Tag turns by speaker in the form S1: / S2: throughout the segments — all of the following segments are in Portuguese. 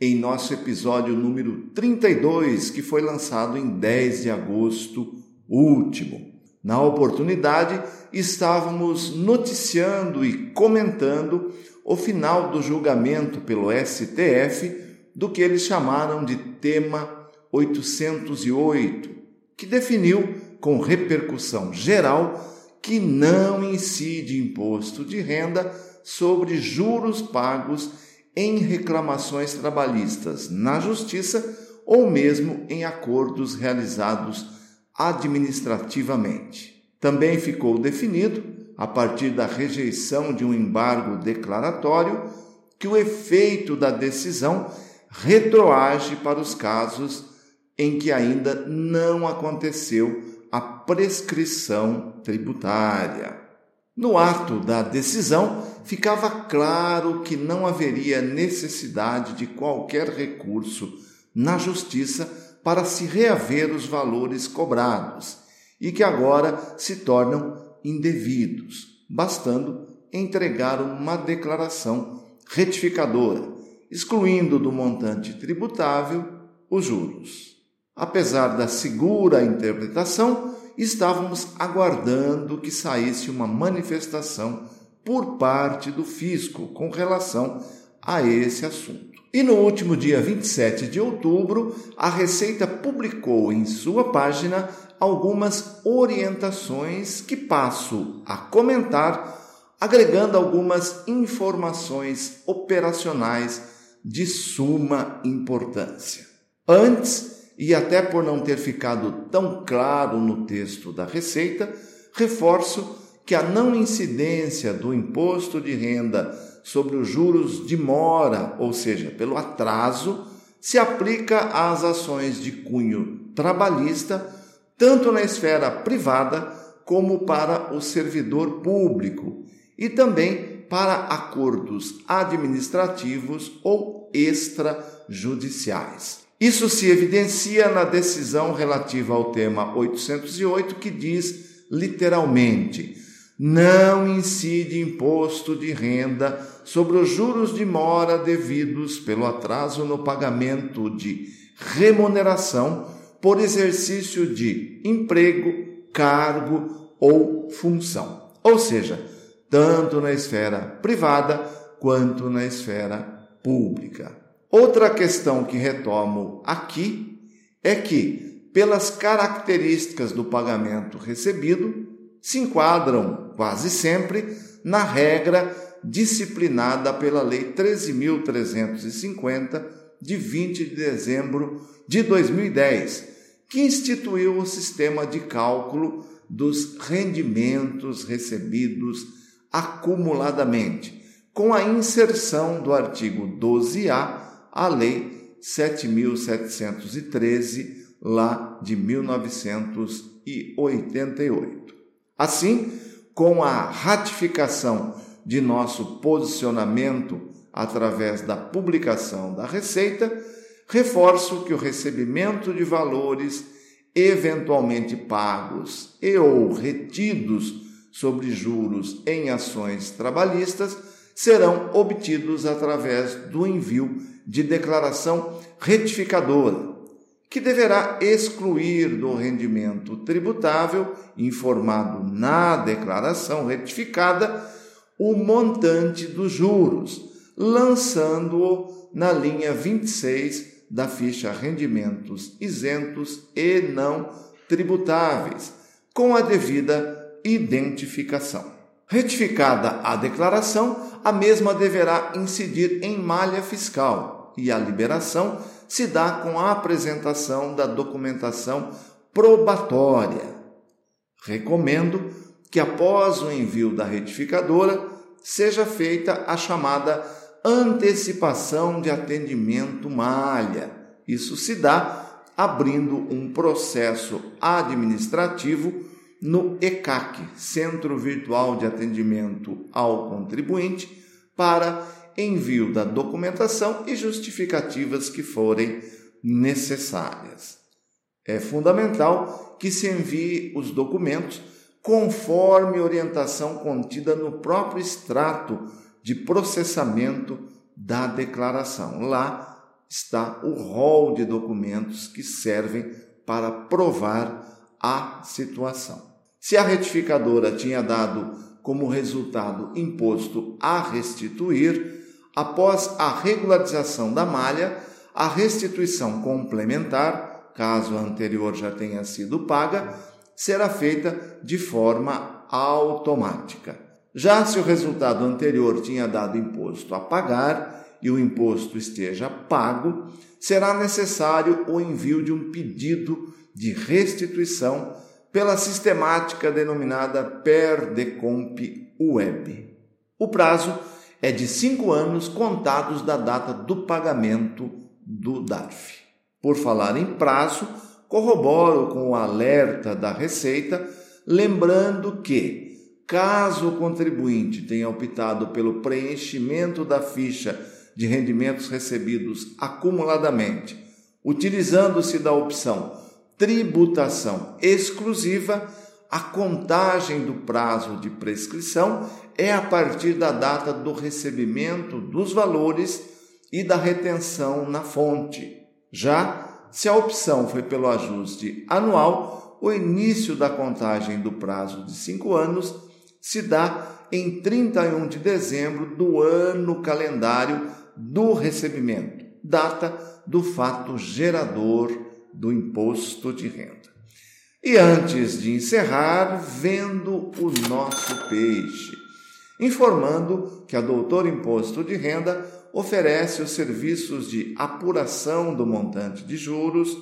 S1: em nosso episódio número 32, que foi lançado em 10 de agosto último. Na oportunidade, estávamos noticiando e comentando o final do julgamento pelo STF do que eles chamaram de tema 808, que definiu com repercussão geral que não incide imposto de renda sobre juros pagos em reclamações trabalhistas na Justiça ou mesmo em acordos realizados administrativamente. Também ficou definido, a partir da rejeição de um embargo declaratório, que o efeito da decisão retroage para os casos em que ainda não aconteceu a prescrição tributária. No ato da decisão, ficava claro que não haveria necessidade de qualquer recurso na justiça para se reaver os valores cobrados e que agora se tornam indevidos, bastando entregar uma declaração retificadora, excluindo do montante tributável os juros. Apesar da segura interpretação, estávamos aguardando que saísse uma manifestação por parte do fisco com relação a esse assunto. E no último dia 27 de outubro, a Receita publicou em sua página algumas orientações que passo a comentar, agregando algumas informações operacionais de suma importância. Antes, e até por não ter ficado tão claro no texto da Receita, reforço que a não incidência do imposto de renda sobre os juros de mora, ou seja, pelo atraso, se aplica às ações de cunho trabalhista, tanto na esfera privada como para o servidor público, e também para acordos administrativos ou extrajudiciais. Isso se evidencia na decisão relativa ao tema 808, que diz literalmente: não incide imposto de renda sobre os juros de mora devidos pelo atraso no pagamento de remuneração por exercício de emprego, cargo ou função. Ou seja, tanto na esfera privada quanto na esfera pública. Outra questão que retomo aqui é que, pelas características do pagamento recebido, se enquadram quase sempre na regra disciplinada pela Lei 13.350, de 20 de dezembro de 2010, que instituiu o sistema de cálculo dos rendimentos recebidos acumuladamente, com a inserção do artigo 12A a Lei 7.713, lá de 1988. Assim, com a ratificação de nosso posicionamento através da publicação da Receita, reforço que o recebimento de valores eventualmente pagos e ou retidos sobre juros em ações trabalhistas serão obtidos através do envio de declaração retificadora, que deverá excluir do rendimento tributável informado na declaração retificada o montante dos juros, lançando-o na linha 26 da ficha rendimentos isentos e não tributáveis, com a devida identificação. Retificada a declaração, a mesma deverá incidir em malha fiscal e a liberação se dá com a apresentação da documentação probatória. Recomendo que, após o envio da retificadora, seja feita a chamada antecipação de atendimento malha. Isso se dá abrindo um processo administrativo no ECAC, Centro Virtual de Atendimento ao Contribuinte, para envio da documentação e justificativas que forem necessárias. É fundamental que se envie os documentos conforme orientação contida no próprio extrato de processamento da declaração. Lá está o rol de documentos que servem para provar a situação. Se a retificadora tinha dado como resultado imposto a restituir, após a regularização da malha, a restituição complementar, caso a anterior já tenha sido paga, será feita de forma automática. Já se o resultado anterior tinha dado imposto a pagar e o imposto esteja pago, será necessário o envio de um pedido de restituição pela sistemática denominada PERDECOMP Web. O prazo é de cinco anos contados da data do pagamento do DARF. Por falar em prazo, corroboro com o alerta da Receita, lembrando que, caso o contribuinte tenha optado pelo preenchimento da ficha de rendimentos recebidos acumuladamente, utilizando-se da opção tributação exclusiva, a contagem do prazo de prescrição é a partir da data do recebimento dos valores e da retenção na fonte. Já se a opção foi pelo ajuste anual, o início da contagem do prazo de cinco anos se dá em 31 de dezembro do ano calendário do recebimento, data do fato gerador do imposto de renda. E antes de encerrar, vendo o nosso peixe, informando que a Doutor Imposto de Renda oferece os serviços de apuração do montante de juros,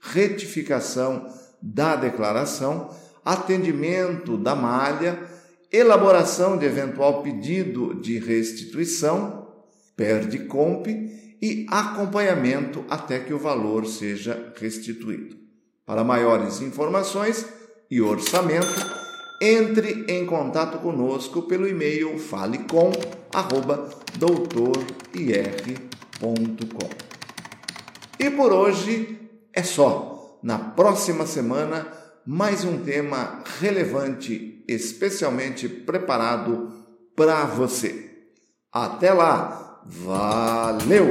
S1: retificação da declaração, atendimento da malha, elaboração de eventual pedido de restituição, perde comp e acompanhamento até que o valor seja restituído. Para maiores informações e orçamento, entre em contato conosco pelo e-mail falecom@doutorir.com. E por hoje é só. Na próxima semana, mais um tema relevante, especialmente preparado para você. Até lá! Valeu!